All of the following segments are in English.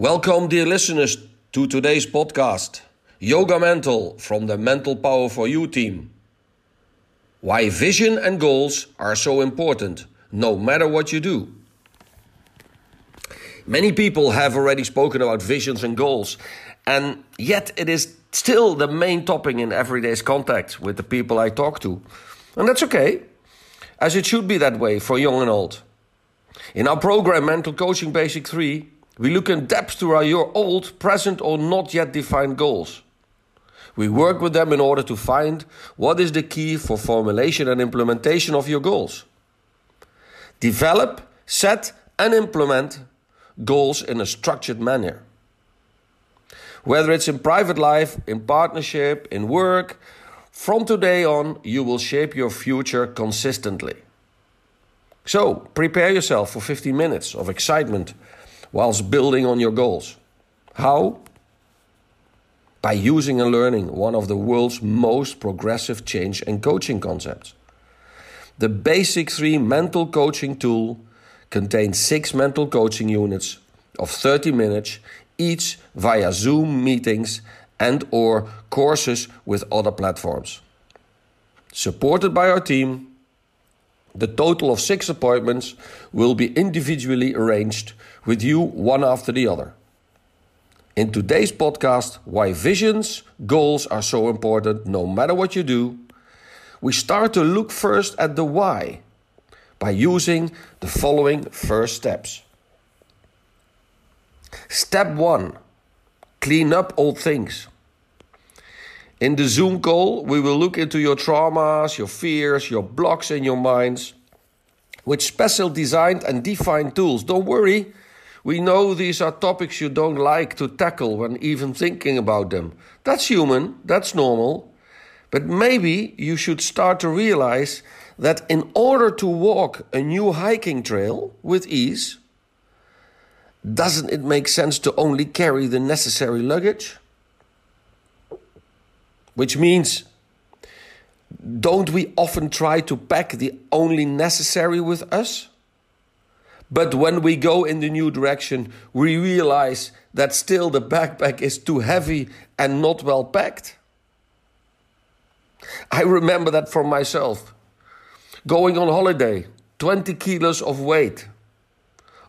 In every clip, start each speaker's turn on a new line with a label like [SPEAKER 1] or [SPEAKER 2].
[SPEAKER 1] Welcome, dear listeners, to today's podcast Yoga Mental from the Mental Power for You team. Why vision and goals are so important, no matter what you do. Many people have already spoken about visions and goals, and yet it is still the main topic in everyday's contact with the people I talk to. And that's okay, as it should be that way for young and old. In our program Mental Coaching Basic 3, we look in depth to our your old, present, or not yet defined goals. We work with them in order to find what is the key for formulation and implementation of your goals. Develop, set, and implement goals in a structured manner. Whether it's in private life, in partnership, in work, from today on, you will shape your future consistently. So, prepare yourself for 15 minutes of excitement whilst building on your goals. How? By using and learning one of the world's most progressive change and coaching concepts. The Basic 3 mental coaching tool contains six mental coaching units of 30 minutes each via Zoom meetings and or courses with other platforms. Supported by our team, the total of 6 appointments will be individually arranged with you one after the other. In today's podcast, Why Visions, Goals Are So Important No Matter What You Do, we start to look first at the why by using the following first steps. Step 1 Clean up old things. In the Zoom call, we will look into your traumas, your fears, your blocks in your minds with special designed and defined tools. Don't worry, we know these are topics you don't like to tackle when even thinking about them. That's human, that's normal. But maybe you should start to realize that in order to walk a new hiking trail with ease, doesn't it make sense to only carry the necessary luggage? Which means, don't we often try to pack the only necessary with us? But when we go in the new direction, we realize that still the backpack is too heavy and not well packed. I remember that for myself. Going on holiday, 20 kilos of weight.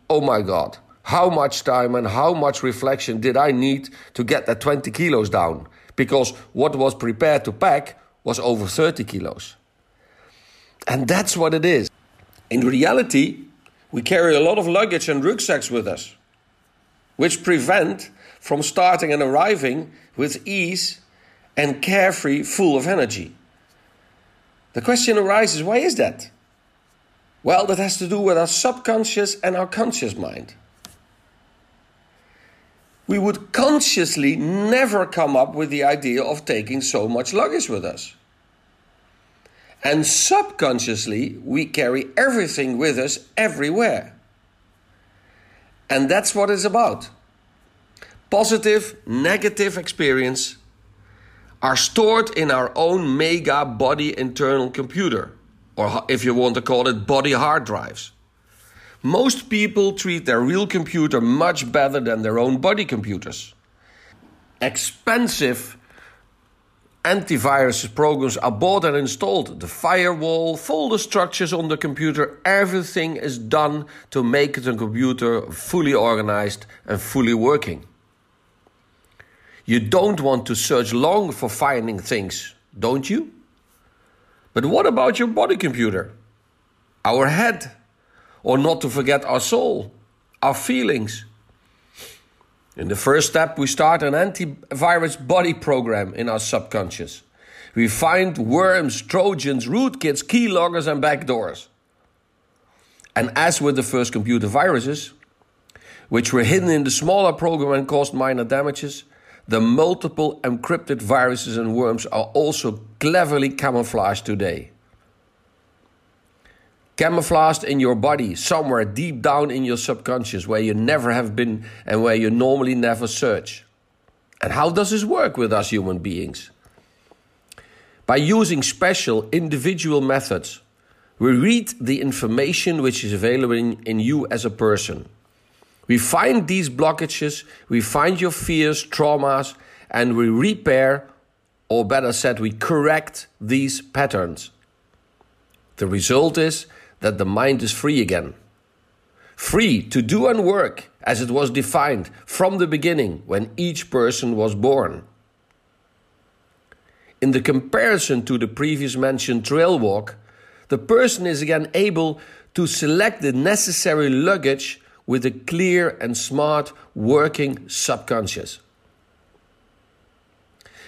[SPEAKER 1] Oh my God, how much time and how much reflection did I need to get that 20 kilos down? Because what was prepared to pack was over 30 kilos. And that's what it is. In reality, we carry a lot of luggage and rucksacks with us, which prevent from starting and arriving with ease and carefree, full of energy. The question arises why is that? Well, that has to do with our subconscious and our conscious mind. We would consciously never come up with the idea of taking so much luggage with us. And subconsciously, we carry everything with us everywhere. And that's what it's about. Positive, negative experience are stored in our own mega body internal computer, or if you want to call it, body hard drives. Most people treat their real computer much better than their own body computers. Expensive antivirus programs are bought and installed. The firewall, folder structures on the computer, everything is done to make the computer fully organized and fully working. You don't want to search long for finding things, don't you? But what about your body computer? Our head, or not to forget our soul, our feelings, in the first step, we start an antivirus body program in our subconscious. We find worms, trojans, rootkits, keyloggers, and backdoors. And as with the first computer viruses, which were hidden in the smaller program and caused minor damages, the multiple encrypted viruses and worms are also cleverly camouflaged today camouflaged in your body, somewhere deep down in your subconscious, where you never have been and where you normally never search. And how does this work with us human beings? By using special individual methods, we read the information which is available in, in you as a person. We find these blockages, we find your fears, traumas, and we repair, or better said, we correct these patterns. The result is that the mind is free again. Free to do and work as it was defined from the beginning when each person was born. In the comparison to the previous mentioned trail walk, the person is again able to select the necessary luggage with a clear and smart working subconscious.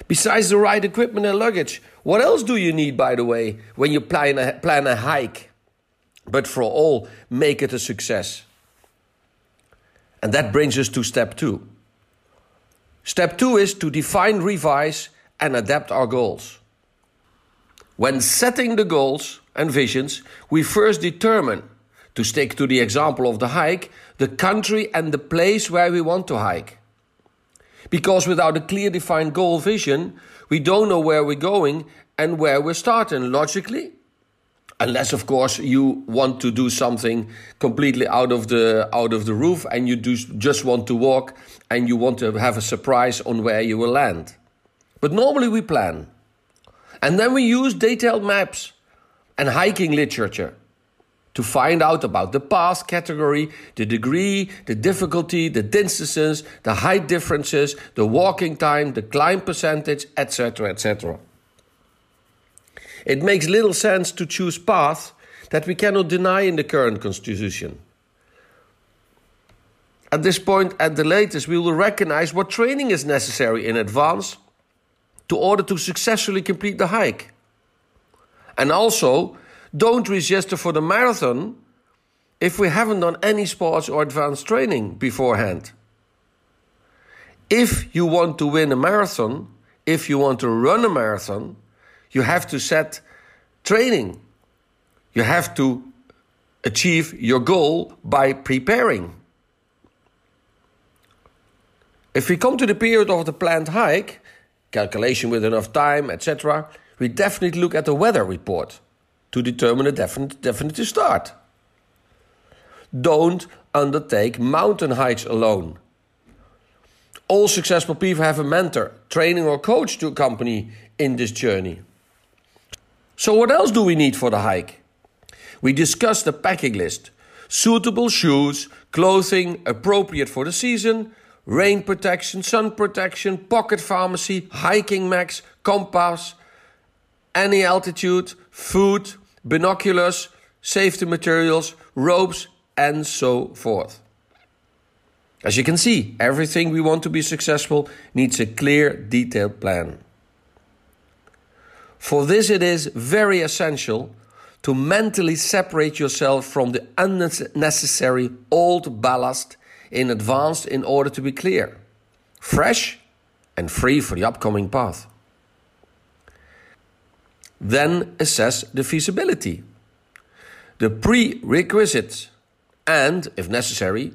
[SPEAKER 1] Besides the right equipment and luggage, what else do you need, by the way, when you plan a, plan a hike? But for all, make it a success. And that brings us to step two. Step two is to define, revise, and adapt our goals. When setting the goals and visions, we first determine, to stick to the example of the hike, the country and the place where we want to hike. Because without a clear defined goal vision, we don't know where we're going and where we're starting logically. Unless, of course, you want to do something completely out of the out of the roof, and you do just want to walk, and you want to have a surprise on where you will land. But normally we plan, and then we use detailed maps and hiking literature to find out about the path category, the degree, the difficulty, the distances, the height differences, the walking time, the climb percentage, etc., etc. It makes little sense to choose paths that we cannot deny in the current constitution. At this point, at the latest, we will recognize what training is necessary in advance to order to successfully complete the hike. And also, don't register for the marathon if we haven't done any sports or advanced training beforehand. If you want to win a marathon, if you want to run a marathon, you have to set training. You have to achieve your goal by preparing. If we come to the period of the planned hike, calculation with enough time, etc., we definitely look at the weather report to determine a definite, definitive start. Don't undertake mountain hikes alone. All successful people have a mentor, training, or coach to accompany in this journey. So, what else do we need for the hike? We discussed the packing list suitable shoes, clothing appropriate for the season, rain protection, sun protection, pocket pharmacy, hiking max, compass, any altitude, food, binoculars, safety materials, ropes, and so forth. As you can see, everything we want to be successful needs a clear, detailed plan. For this, it is very essential to mentally separate yourself from the unnecessary old ballast in advance in order to be clear, fresh, and free for the upcoming path. Then assess the feasibility, the prerequisites, and, if necessary,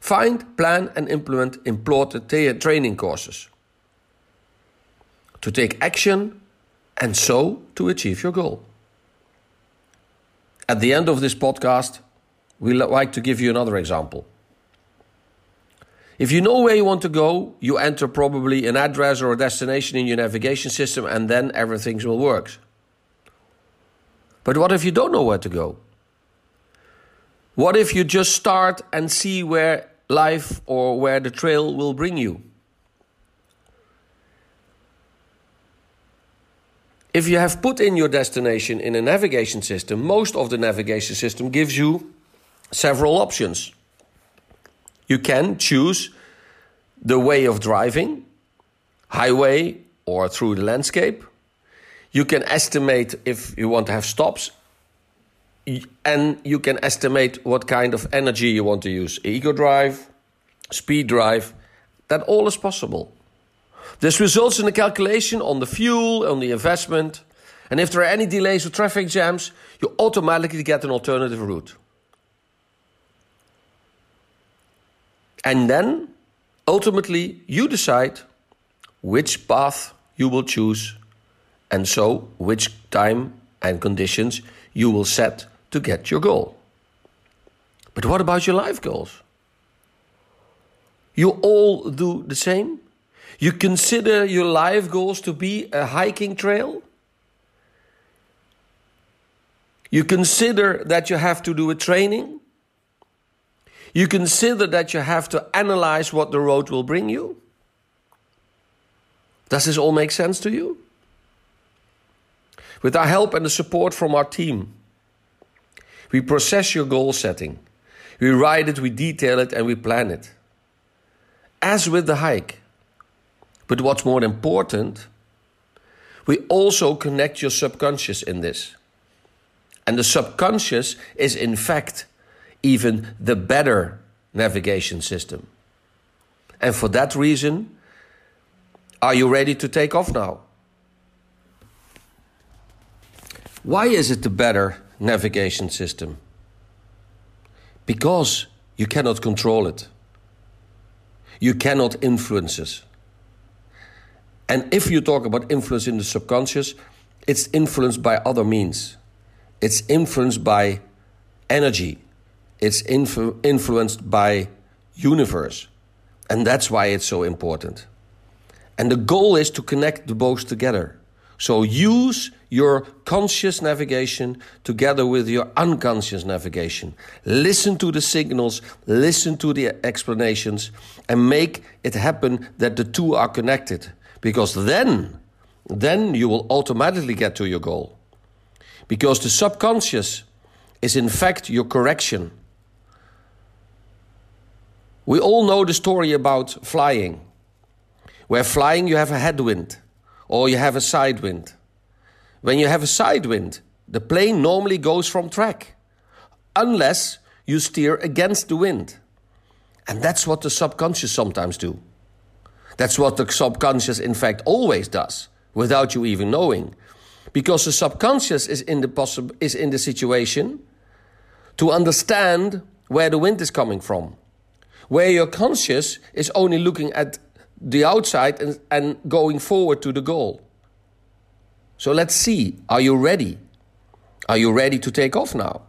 [SPEAKER 1] find, plan, and implement important training courses to take action and so to achieve your goal. At the end of this podcast, we like to give you another example. If you know where you want to go, you enter probably an address or a destination in your navigation system, and then everything will work. But what if you don't know where to go? What if you just start and see where life or where the trail will bring you? If you have put in your destination in a navigation system, most of the navigation system gives you several options. You can choose the way of driving, highway or through the landscape. You can estimate if you want to have stops, and you can estimate what kind of energy you want to use eco drive, speed drive. That all is possible. This results in a calculation on the fuel, on the investment, and if there are any delays or traffic jams, you automatically get an alternative route. And then, ultimately, you decide which path you will choose and so which time and conditions you will set to get your goal. But what about your life goals? You all do the same? You consider your life goals to be a hiking trail? You consider that you have to do a training? You consider that you have to analyze what the road will bring you? Does this all make sense to you? With our help and the support from our team, we process your goal setting. We write it, we detail it, and we plan it. As with the hike. But what's more important, we also connect your subconscious in this. And the subconscious is, in fact, even the better navigation system. And for that reason, are you ready to take off now? Why is it the better navigation system? Because you cannot control it. You cannot influence it. And if you talk about influence in the subconscious, it's influenced by other means. It's influenced by energy. It's influ- influenced by universe. And that's why it's so important. And the goal is to connect the both together. So use your conscious navigation together with your unconscious navigation. Listen to the signals, listen to the explanations, and make it happen that the two are connected. Because then, then you will automatically get to your goal. Because the subconscious is in fact your correction. We all know the story about flying. Where flying you have a headwind or you have a side wind. When you have a side wind, the plane normally goes from track, unless you steer against the wind. And that's what the subconscious sometimes do. That's what the subconscious, in fact, always does, without you even knowing. Because the subconscious is in the, possi- is in the situation to understand where the wind is coming from. Where your conscious is only looking at the outside and, and going forward to the goal. So let's see. Are you ready? Are you ready to take off now?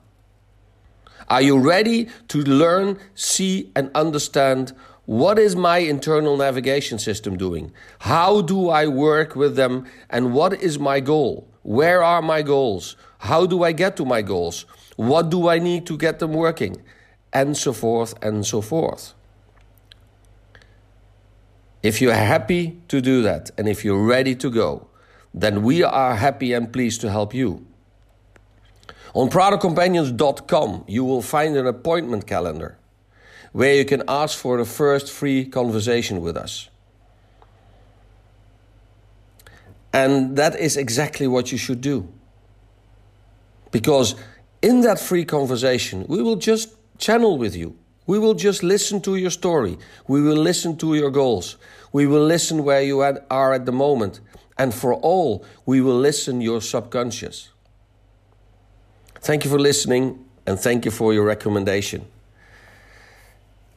[SPEAKER 1] Are you ready to learn, see, and understand what is my internal navigation system doing? How do I work with them? And what is my goal? Where are my goals? How do I get to my goals? What do I need to get them working? And so forth and so forth. If you're happy to do that and if you're ready to go, then we are happy and pleased to help you. On productcompanions.com, you will find an appointment calendar where you can ask for the first free conversation with us. And that is exactly what you should do. Because in that free conversation, we will just channel with you. We will just listen to your story. We will listen to your goals. We will listen where you are at the moment. And for all, we will listen your subconscious. Thank you for listening and thank you for your recommendation.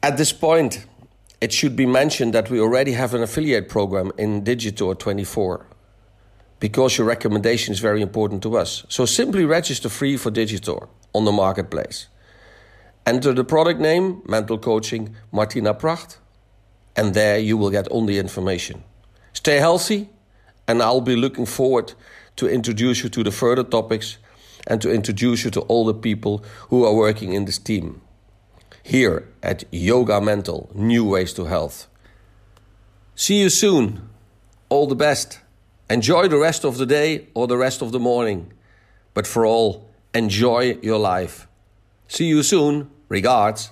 [SPEAKER 1] At this point, it should be mentioned that we already have an affiliate program in Digistore 24 because your recommendation is very important to us. So simply register free for Digistore on the marketplace. Enter the product name, Mental Coaching Martina Pracht, and there you will get all the information. Stay healthy, and I'll be looking forward to introduce you to the further topics and to introduce you to all the people who are working in this team here at Yoga Mental New Ways to Health. See you soon. All the best. Enjoy the rest of the day or the rest of the morning. But for all, enjoy your life. See you soon. Regards.